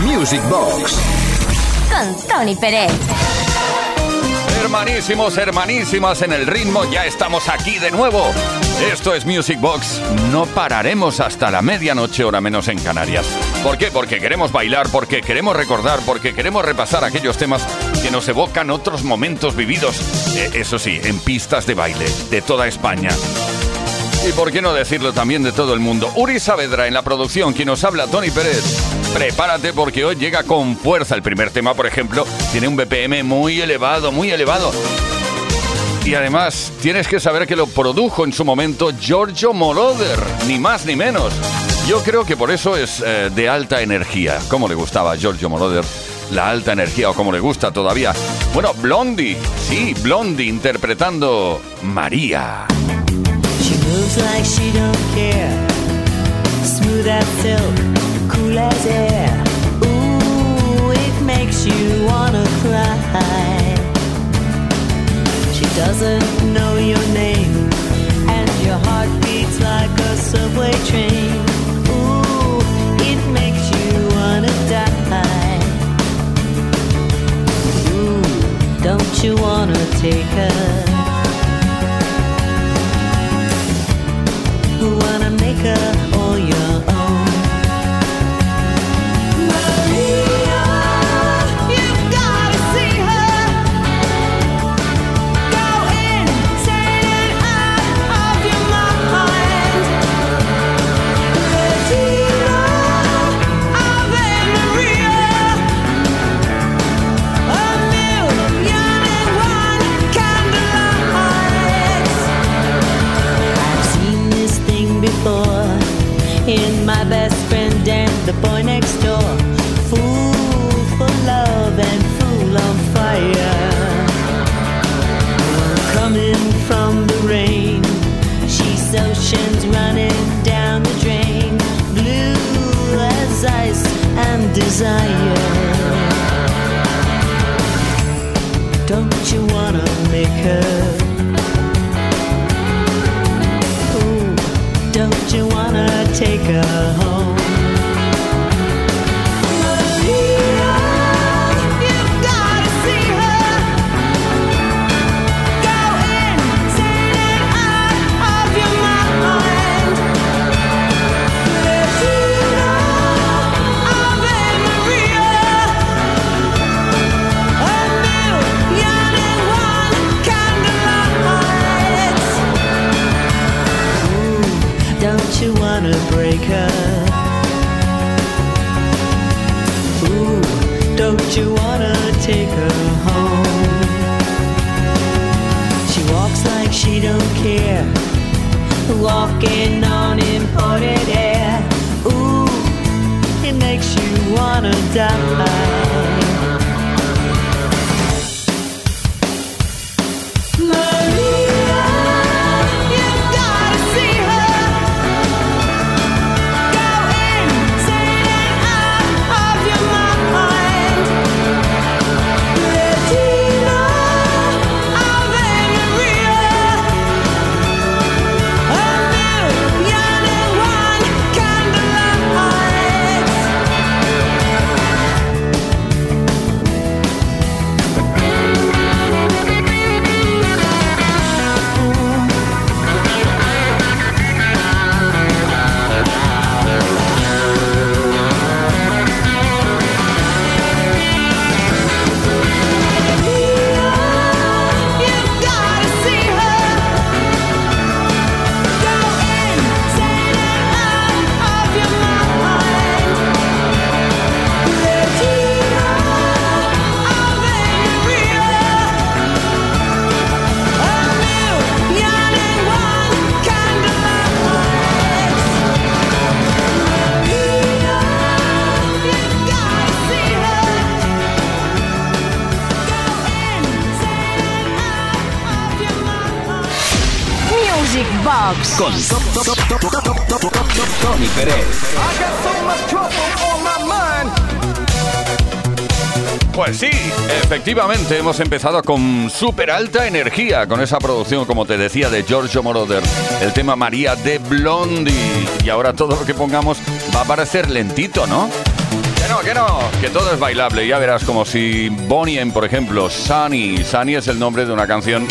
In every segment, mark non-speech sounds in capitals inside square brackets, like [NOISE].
Music Box. Con Tony Pérez. Hermanísimos, hermanísimas en el ritmo, ya estamos aquí de nuevo. Esto es Music Box. No pararemos hasta la medianoche, hora menos en Canarias. ¿Por qué? Porque queremos bailar, porque queremos recordar, porque queremos repasar aquellos temas que nos evocan otros momentos vividos. Eh, eso sí, en pistas de baile de toda España. Y por qué no decirlo también de todo el mundo. Uri Saavedra en la producción, quien nos habla, Tony Pérez. Prepárate porque hoy llega con fuerza. El primer tema, por ejemplo, tiene un BPM muy elevado, muy elevado. Y además, tienes que saber que lo produjo en su momento Giorgio Moroder, ni más ni menos. Yo creo que por eso es eh, de alta energía. ¿Cómo le gustaba Giorgio Moroder? La alta energía, o como le gusta todavía. Bueno, Blondie, sí, Blondie interpretando María. Moves like she don't care. Smooth as silk, cool as air. Ooh, it makes you wanna cry. She doesn't know your name, and your heart beats like a subway train. Ooh, it makes you wanna die. Ooh, don't you wanna take her? care con Tony Pérez. Pues sí, efectivamente hemos empezado con súper alta energía, con esa producción, como te decía, de Giorgio Moroder, el tema María de Blondie. Y ahora todo lo que pongamos va a parecer lentito, ¿no? no, que no, que todo es bailable. Ya verás como si Bonnie, por ejemplo, Sunny. Sunny es el nombre de una canción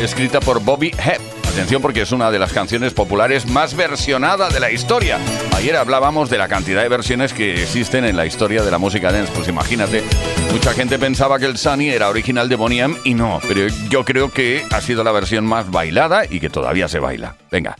escrita por Bobby Hebb. Atención porque es una de las canciones populares más versionadas de la historia. Ayer hablábamos de la cantidad de versiones que existen en la historia de la música dance. Pues imagínate, mucha gente pensaba que el Sunny era original de Bonnie y no, pero yo creo que ha sido la versión más bailada y que todavía se baila. Venga.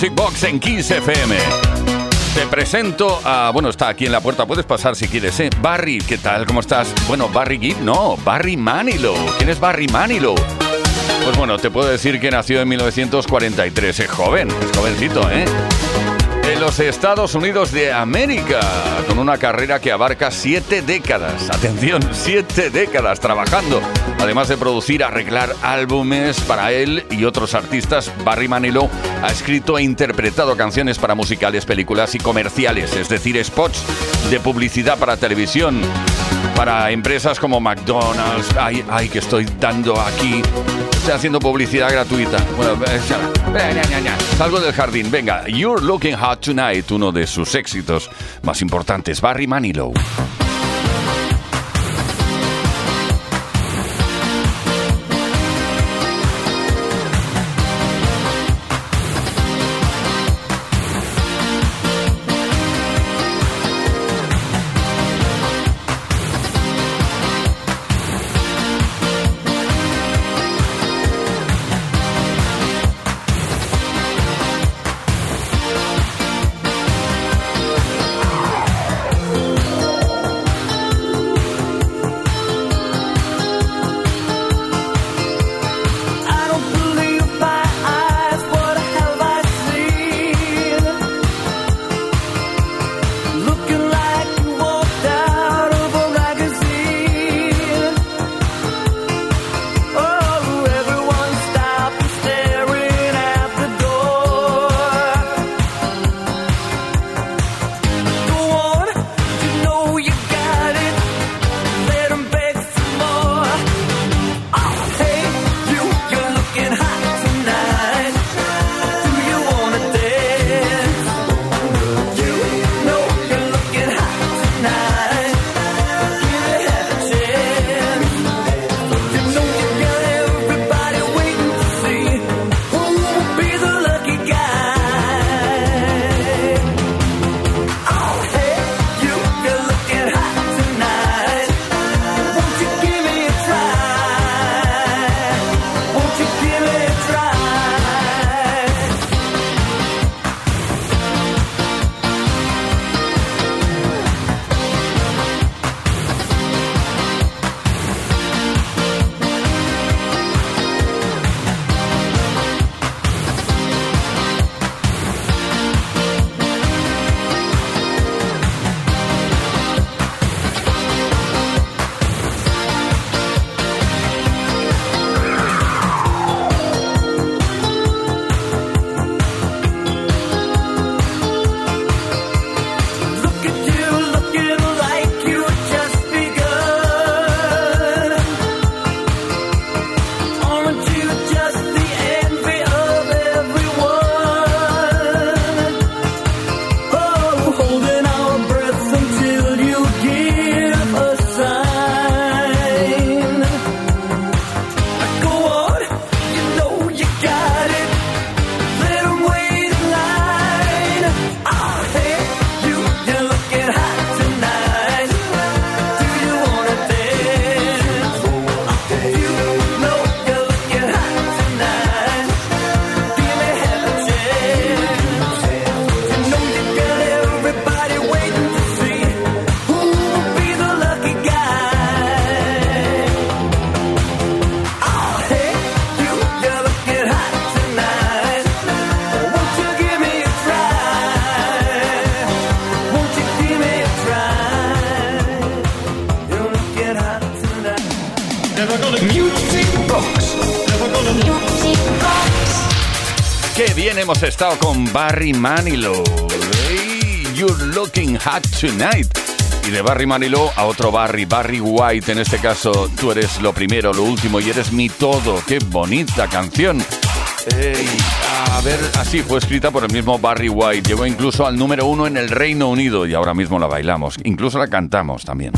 En Kiss FM. Te presento a. Bueno, está aquí en la puerta, puedes pasar si quieres, ¿eh? Barry, ¿qué tal? ¿Cómo estás? Bueno, Barry Gibb, no, Barry Manilow. ¿Quién es Barry Manilow? Pues bueno, te puedo decir que nació en 1943. Es joven, es jovencito, ¿eh? Los Estados Unidos de América, con una carrera que abarca siete décadas. Atención, siete décadas trabajando. Además de producir, arreglar álbumes para él y otros artistas, Barry Manilow ha escrito e interpretado canciones para musicales, películas y comerciales, es decir, spots de publicidad para televisión, para empresas como McDonald's. Ay, ay, que estoy dando aquí. Haciendo publicidad gratuita. Bueno, eh, salgo del jardín. Venga, You're Looking Hot Tonight, uno de sus éxitos más importantes, Barry Manilow. Con Barry Manilow. Hey, you're looking hot tonight. Y de Barry Manilow a otro Barry, Barry White. En este caso, tú eres lo primero, lo último y eres mi todo. Qué bonita canción. a ver, así fue escrita por el mismo Barry White. Llegó incluso al número uno en el Reino Unido y ahora mismo la bailamos. Incluso la cantamos también.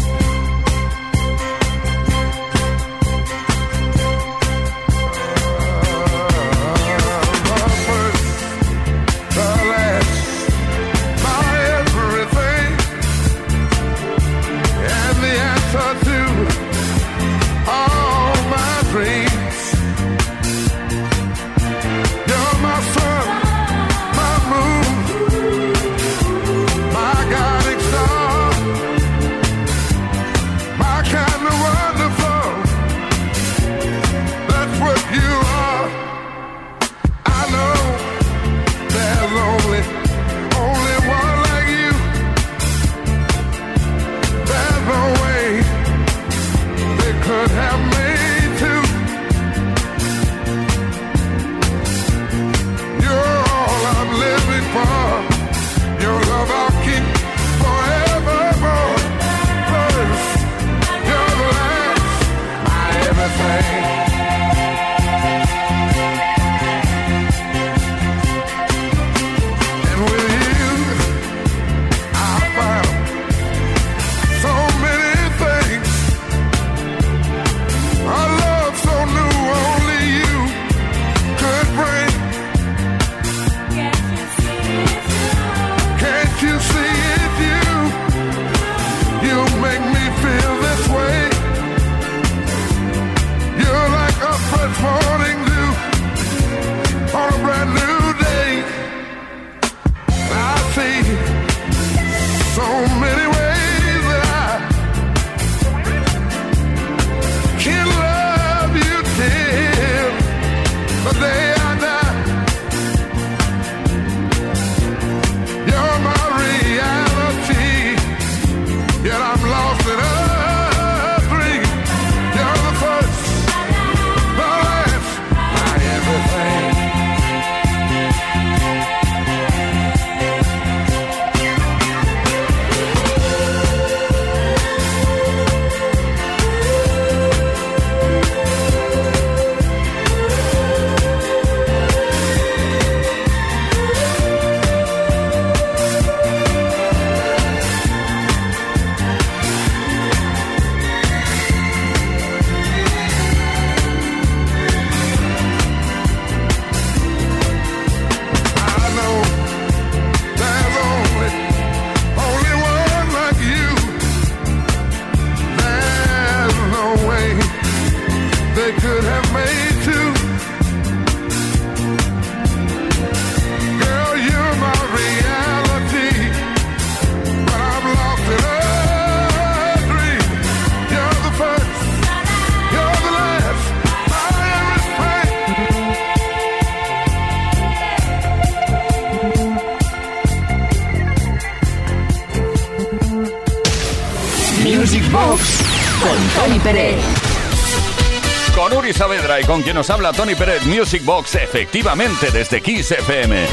Nos habla Tony Pérez Music Box, efectivamente desde Kiss FM.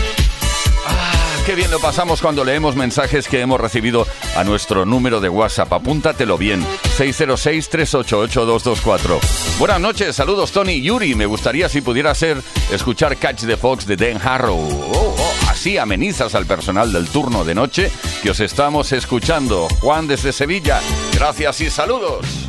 Ah, qué bien lo pasamos cuando leemos mensajes que hemos recibido a nuestro número de WhatsApp. Apúntatelo bien, 606-388-224. Buenas noches, saludos Tony Yuri. Me gustaría si pudiera ser escuchar Catch the Fox de Dan Harrow. Oh, oh, así amenizas al personal del turno de noche que os estamos escuchando. Juan desde Sevilla, gracias y saludos.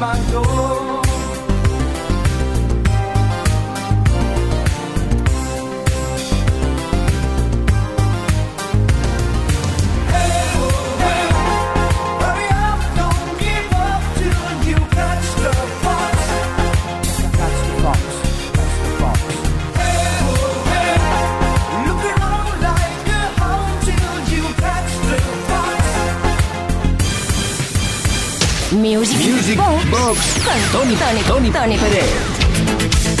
My door. Con Tony, Tony, Tony, Tony Pérez.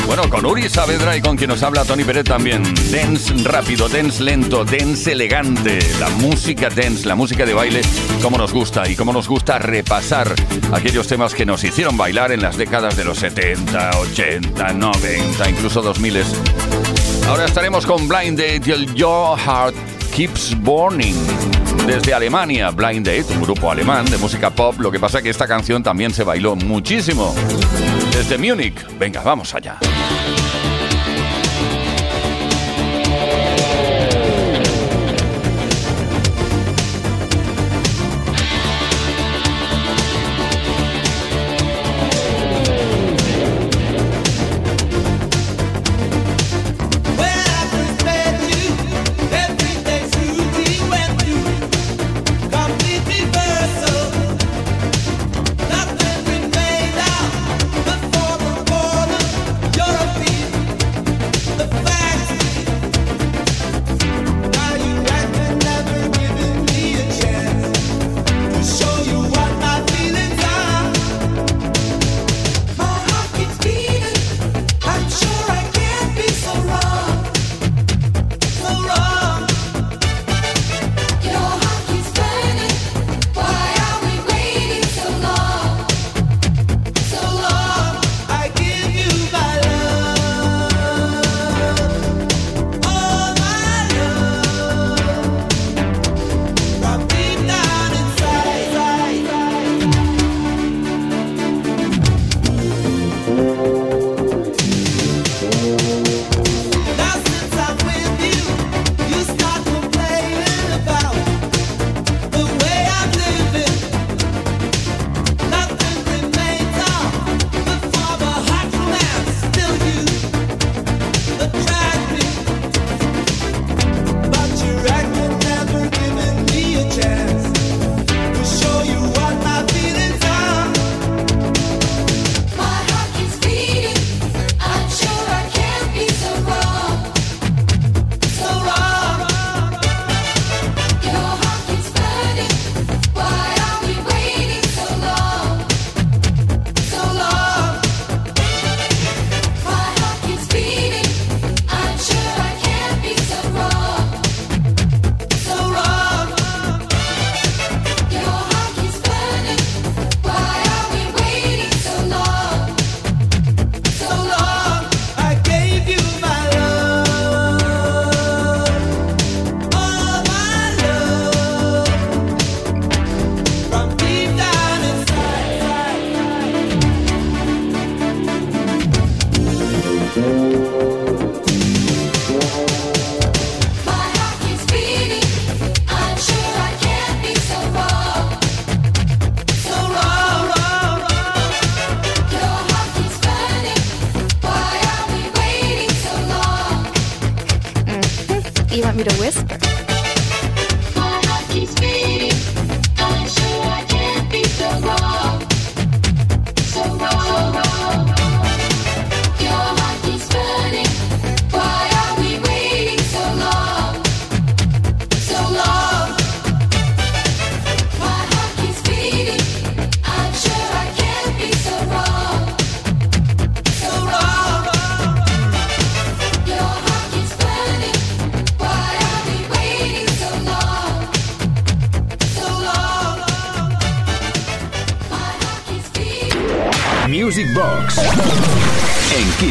Bueno, con Uri Saavedra y con quien nos habla Tony Pérez también. Dance rápido, dance lento, dance elegante. La música dance, la música de baile, como nos gusta y como nos gusta repasar aquellos temas que nos hicieron bailar en las décadas de los 70, 80, 90, incluso 2000. Ahora estaremos con Blind Date y el Your Heart Keeps Burning. Desde Alemania, Blind Date, un grupo alemán de música pop. Lo que pasa que esta canción también se bailó muchísimo. Desde Múnich, venga, vamos allá.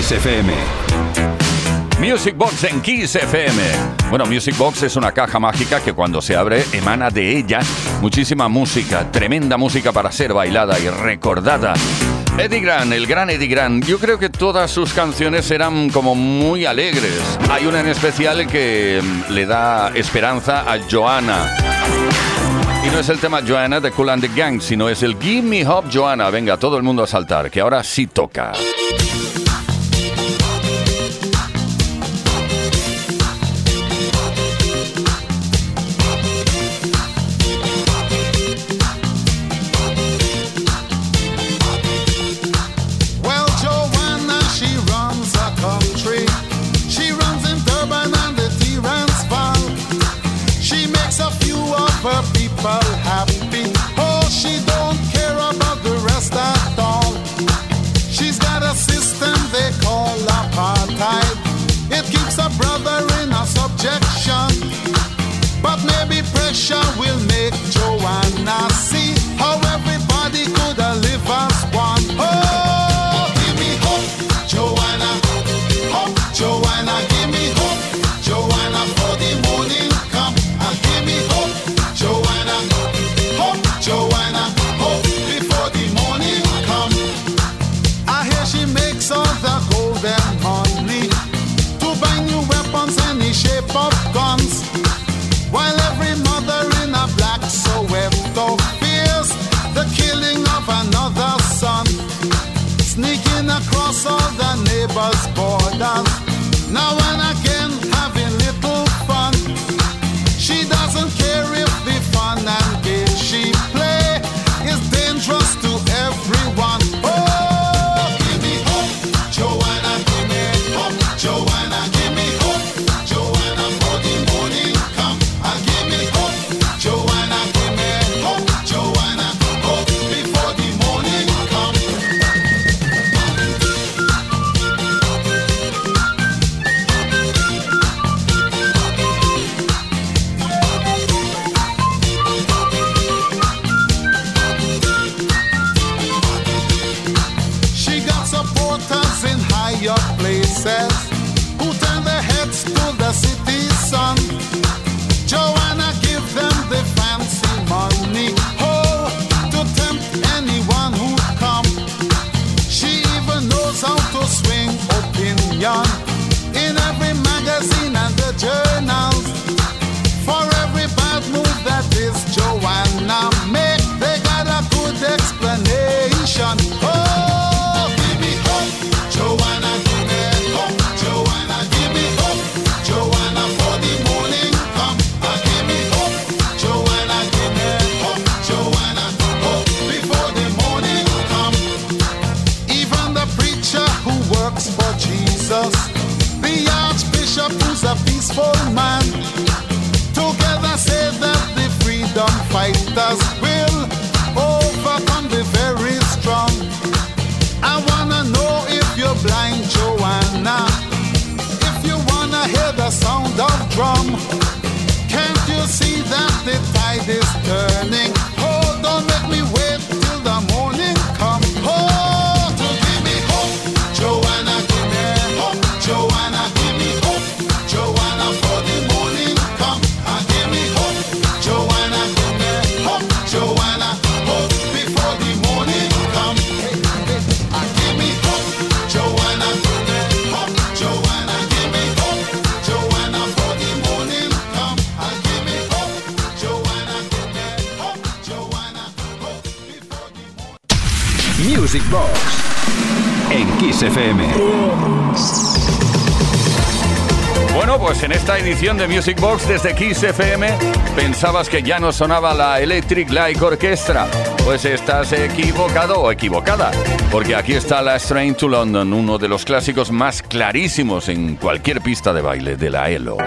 Kiss FM. Music Box en Kiss FM. Bueno, Music Box es una caja mágica que cuando se abre emana de ella muchísima música, tremenda música para ser bailada y recordada. Eddie Grant, el gran Eddie Grant. Yo creo que todas sus canciones eran como muy alegres. Hay una en especial que mm, le da esperanza a Joanna. Y no es el tema Joanna de Cool and the Gang, sino es el Give Me Hop Joanna. Venga, todo el mundo a saltar, que ahora sí toca. Music Box en Kiss FM. Bueno, pues en esta edición de Music Box desde Kiss FM pensabas que ya no sonaba la Electric Light Orchestra. Pues estás equivocado o equivocada, porque aquí está la Strain to London, uno de los clásicos más clarísimos en cualquier pista de baile de la ELO.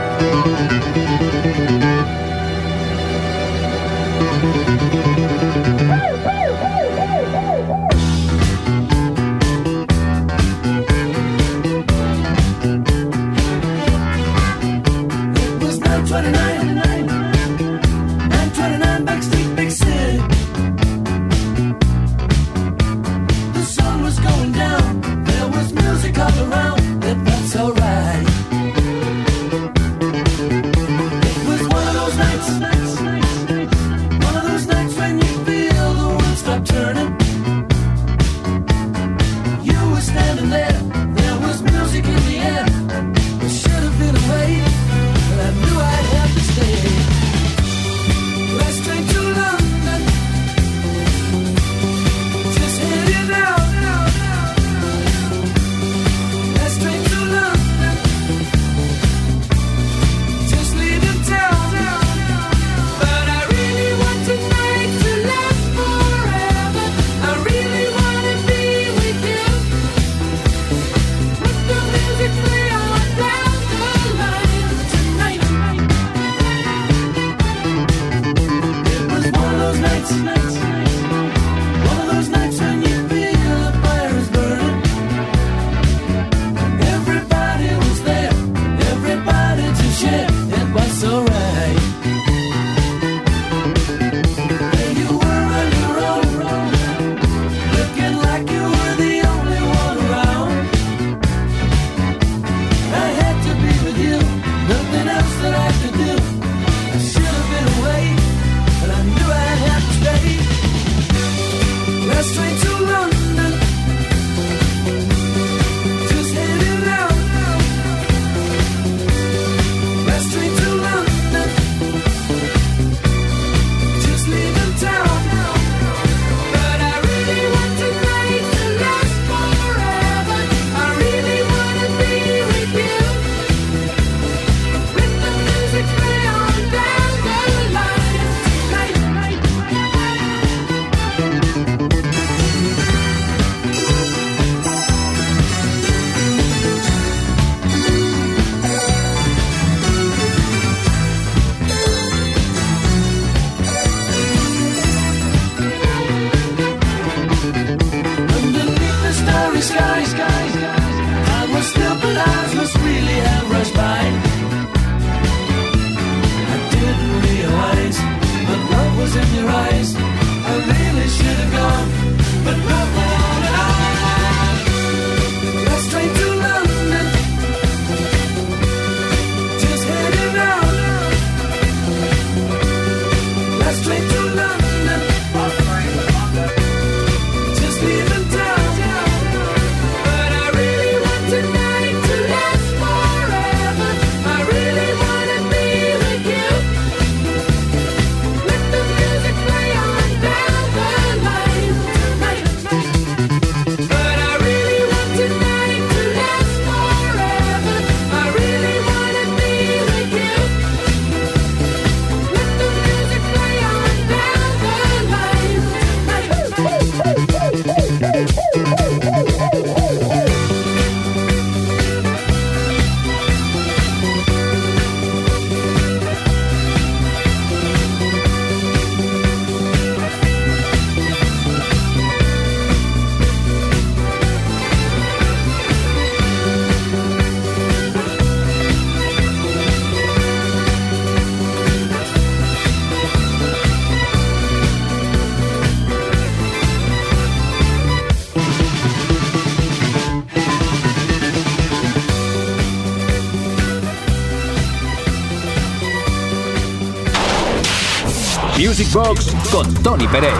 Box con Tony Pérez.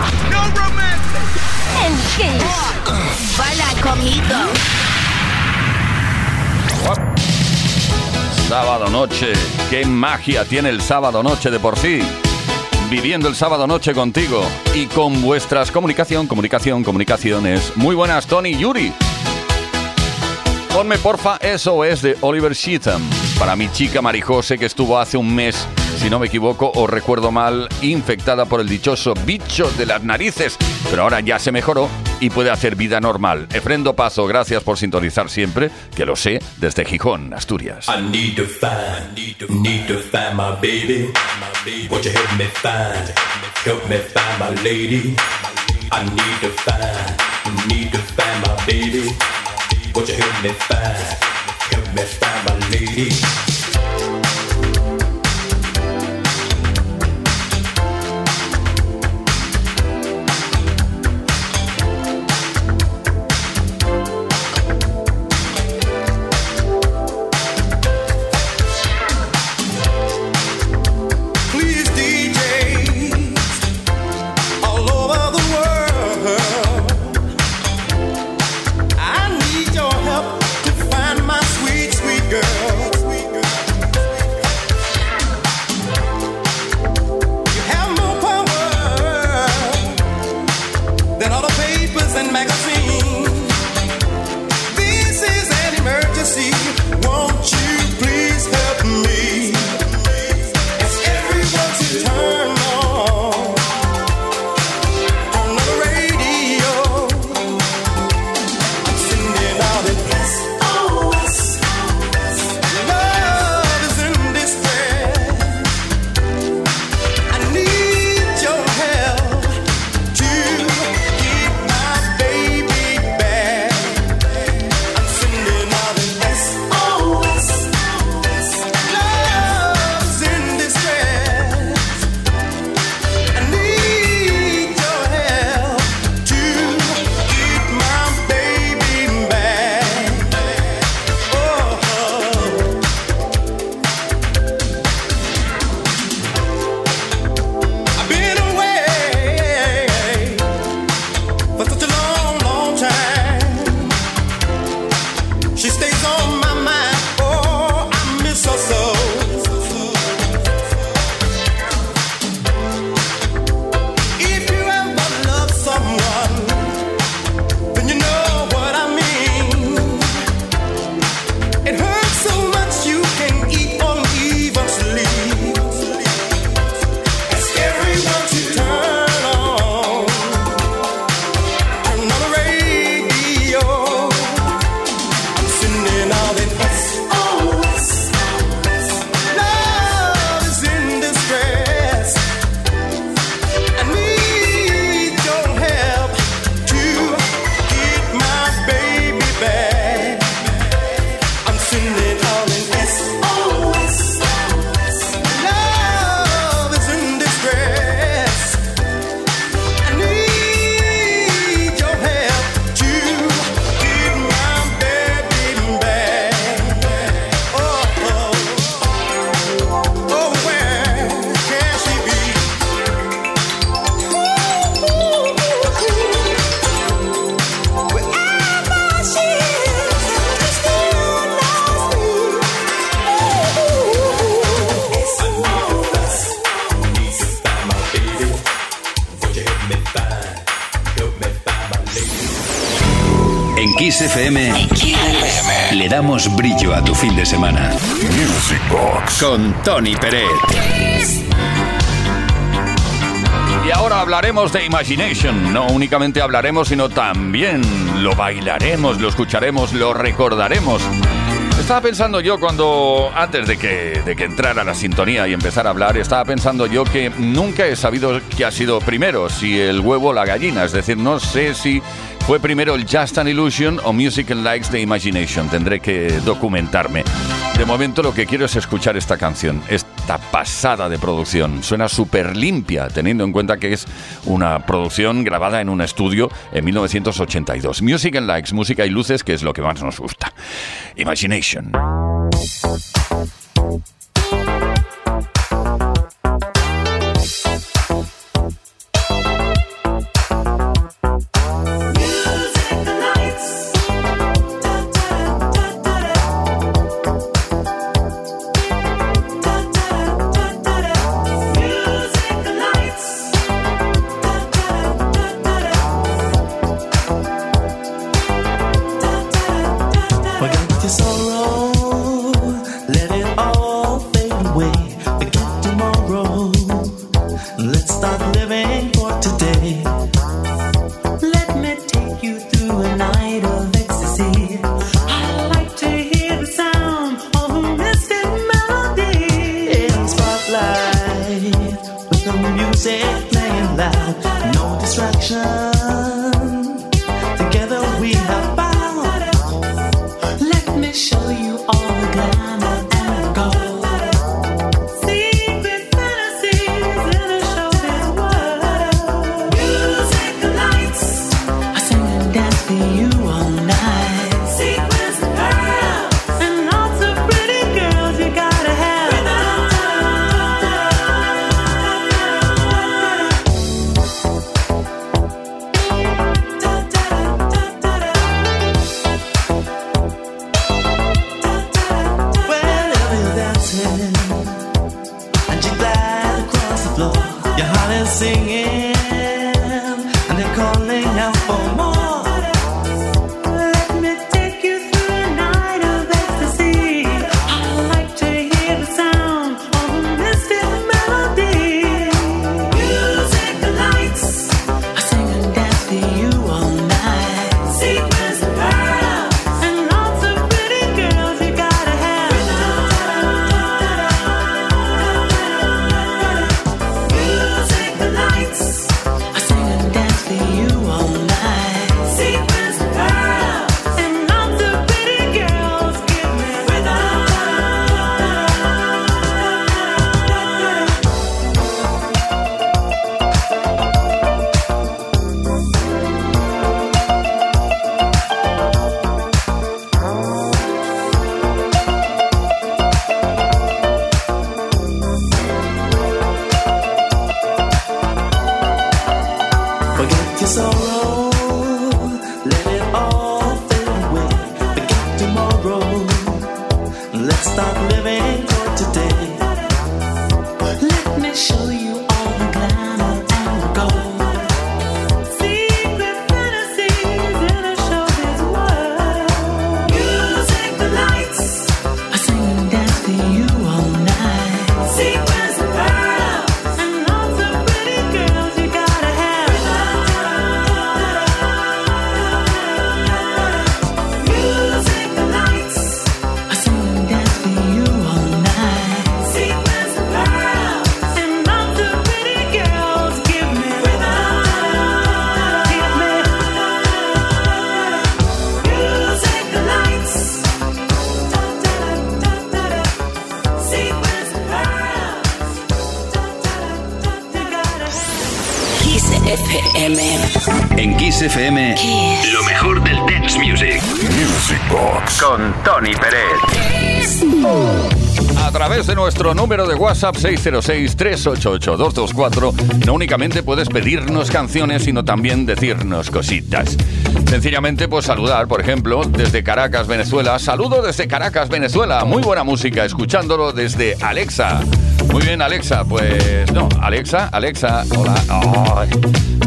En Kiss. Baila conmigo. Sábado noche. Qué magia tiene el sábado noche de por sí. Viviendo el sábado noche contigo y con vuestras comunicación, comunicación, comunicaciones. Muy buenas, Tony y Yuri. Ponme porfa SOS de Oliver Sheatham para mi chica Marijose que estuvo hace un mes, si no me equivoco o recuerdo mal, infectada por el dichoso bicho de las narices, pero ahora ya se mejoró y puede hacer vida normal. Efrendo Pazo, gracias por sintonizar siempre, que lo sé, desde Gijón, Asturias. En Kiss FM le damos brillo a tu fin de semana. Music Box con Tony Peret. Y ahora hablaremos de Imagination. No únicamente hablaremos, sino también lo bailaremos, lo escucharemos, lo recordaremos. Estaba pensando yo cuando, antes de que, de que entrara la sintonía y empezar a hablar, estaba pensando yo que nunca he sabido qué ha sido primero, si el huevo o la gallina. Es decir, no sé si fue primero el Just an Illusion o Music and Likes de Imagination. Tendré que documentarme. De momento lo que quiero es escuchar esta canción, esta pasada de producción. Suena súper limpia, teniendo en cuenta que es una producción grabada en un estudio en 1982. Music and Likes, música y luces, que es lo que más nos gusta. Imagination. Kiss FM, lo mejor del dance music. Music Box con Tony Peret. A través de nuestro número de WhatsApp 606-388-224, no únicamente puedes pedirnos canciones, sino también decirnos cositas. Sencillamente, pues saludar, por ejemplo, desde Caracas, Venezuela. Saludo desde Caracas, Venezuela. Muy buena música, escuchándolo desde Alexa. Muy bien, Alexa. Pues no, Alexa, Alexa, hola.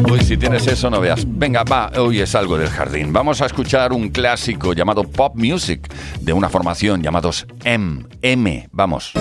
Uy, si tienes eso, no veas. Venga, va, hoy es algo del jardín. Vamos a escuchar un clásico llamado Pop Music de una formación llamados M. M. Vamos.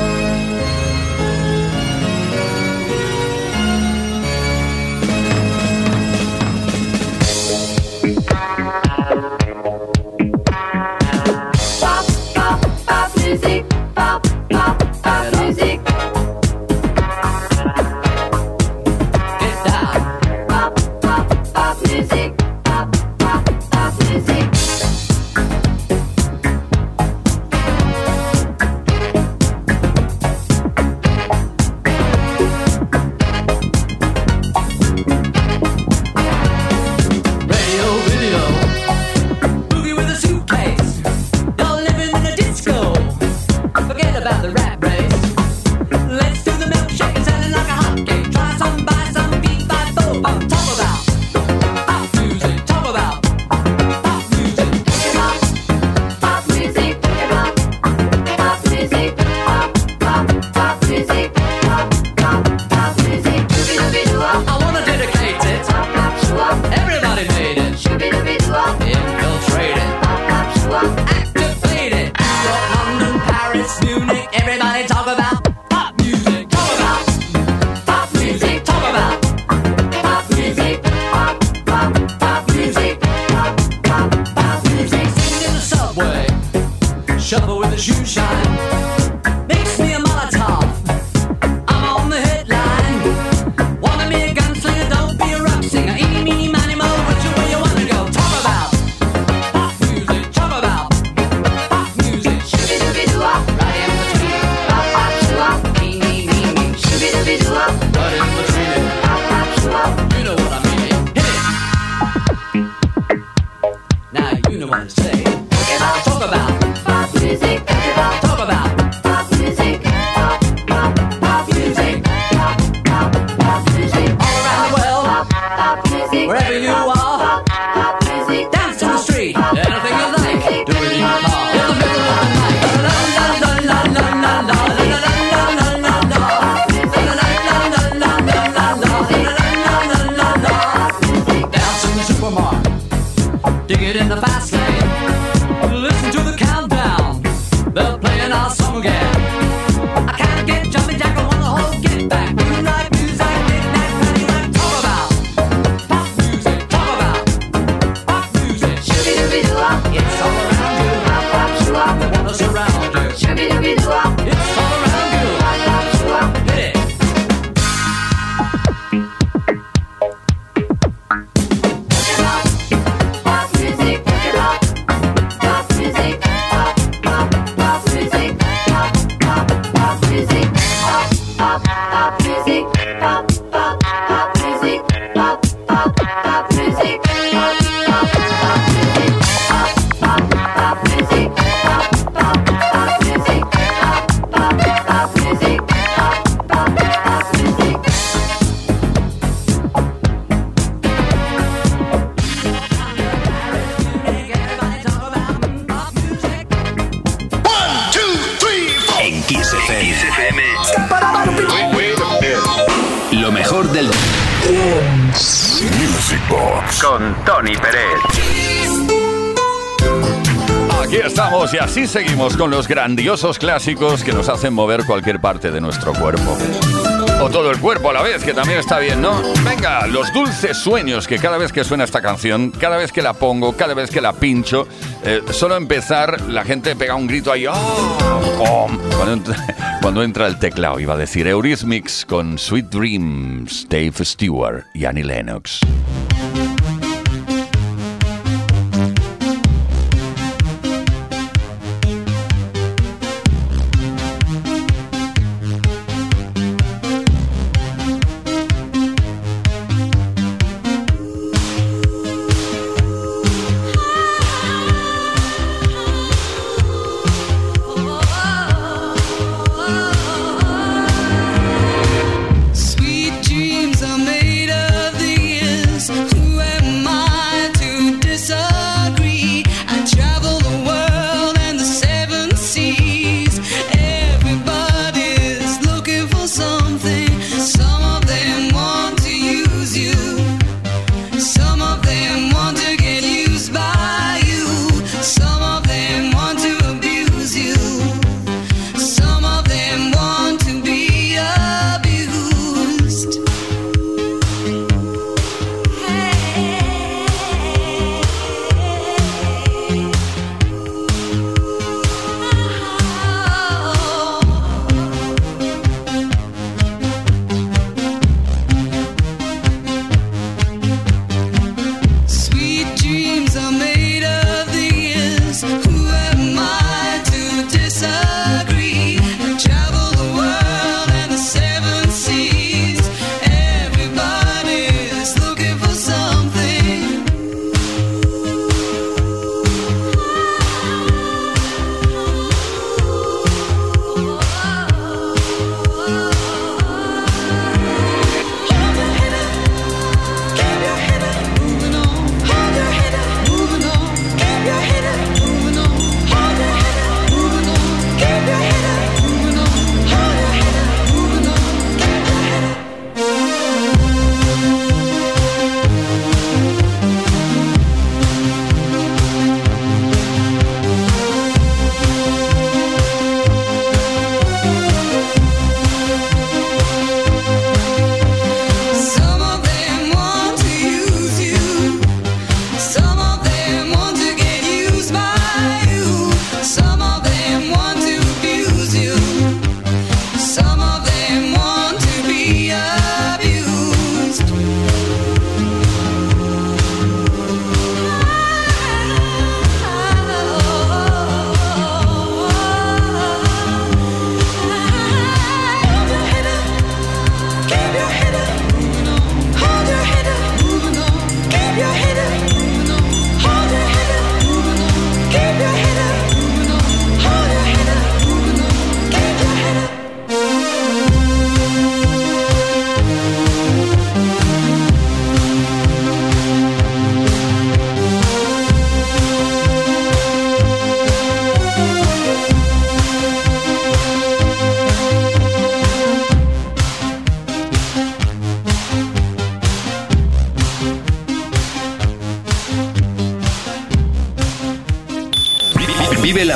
the Aquí estamos y así seguimos con los grandiosos clásicos que nos hacen mover cualquier parte de nuestro cuerpo. O todo el cuerpo a la vez, que también está bien, ¿no? Venga, los dulces sueños que cada vez que suena esta canción, cada vez que la pongo, cada vez que la pincho, eh, solo empezar la gente pega un grito ahí, ¡oh! cuando, entra, [LAUGHS] cuando, entra, el teclado, iba a decir Eurismix con Sweet Dreams, Dave Stewart y Annie Lennox.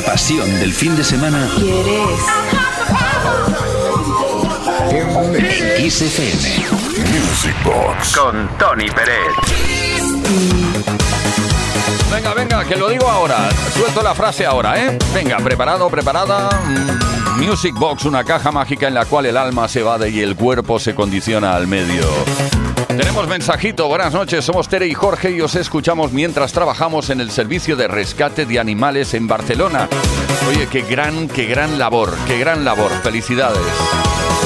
La pasión del fin de semana ¿Quieres? en Kiss FM. Music Box con Tony Pérez. Venga, venga, que lo digo ahora. Suelto la frase ahora, ¿eh? Venga, preparado, preparada. Mm, Music Box, una caja mágica en la cual el alma se evade y el cuerpo se condiciona al medio. Tenemos mensajito, buenas noches, somos Tere y Jorge y os escuchamos mientras trabajamos en el servicio de rescate de animales en Barcelona. Oye, qué gran, qué gran labor, qué gran labor, felicidades.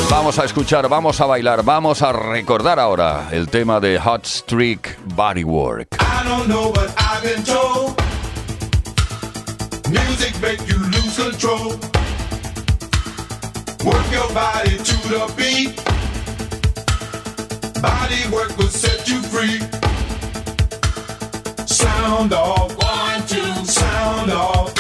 Vamos a escuchar, vamos a bailar, vamos a recordar ahora el tema de Hot Streak Bodywork. Work your body to the beat. Body work will set you free. Sound off. One, two. Sound off.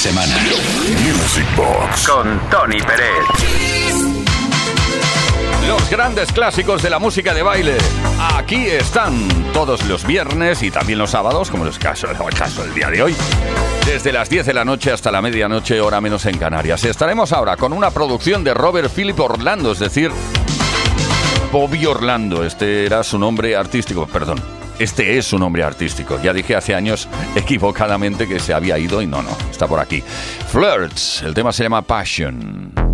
Semana. Music Box con Tony Pérez. Los grandes clásicos de la música de baile. Aquí están todos los viernes y también los sábados, como es el caso, el caso del día de hoy. Desde las 10 de la noche hasta la medianoche, hora menos en Canarias. Estaremos ahora con una producción de Robert Philip Orlando, es decir, Bobby Orlando. Este era su nombre artístico, perdón. Este es su nombre artístico. Ya dije hace años equivocadamente que se había ido y no, no, está por aquí. Flirts, el tema se llama Passion.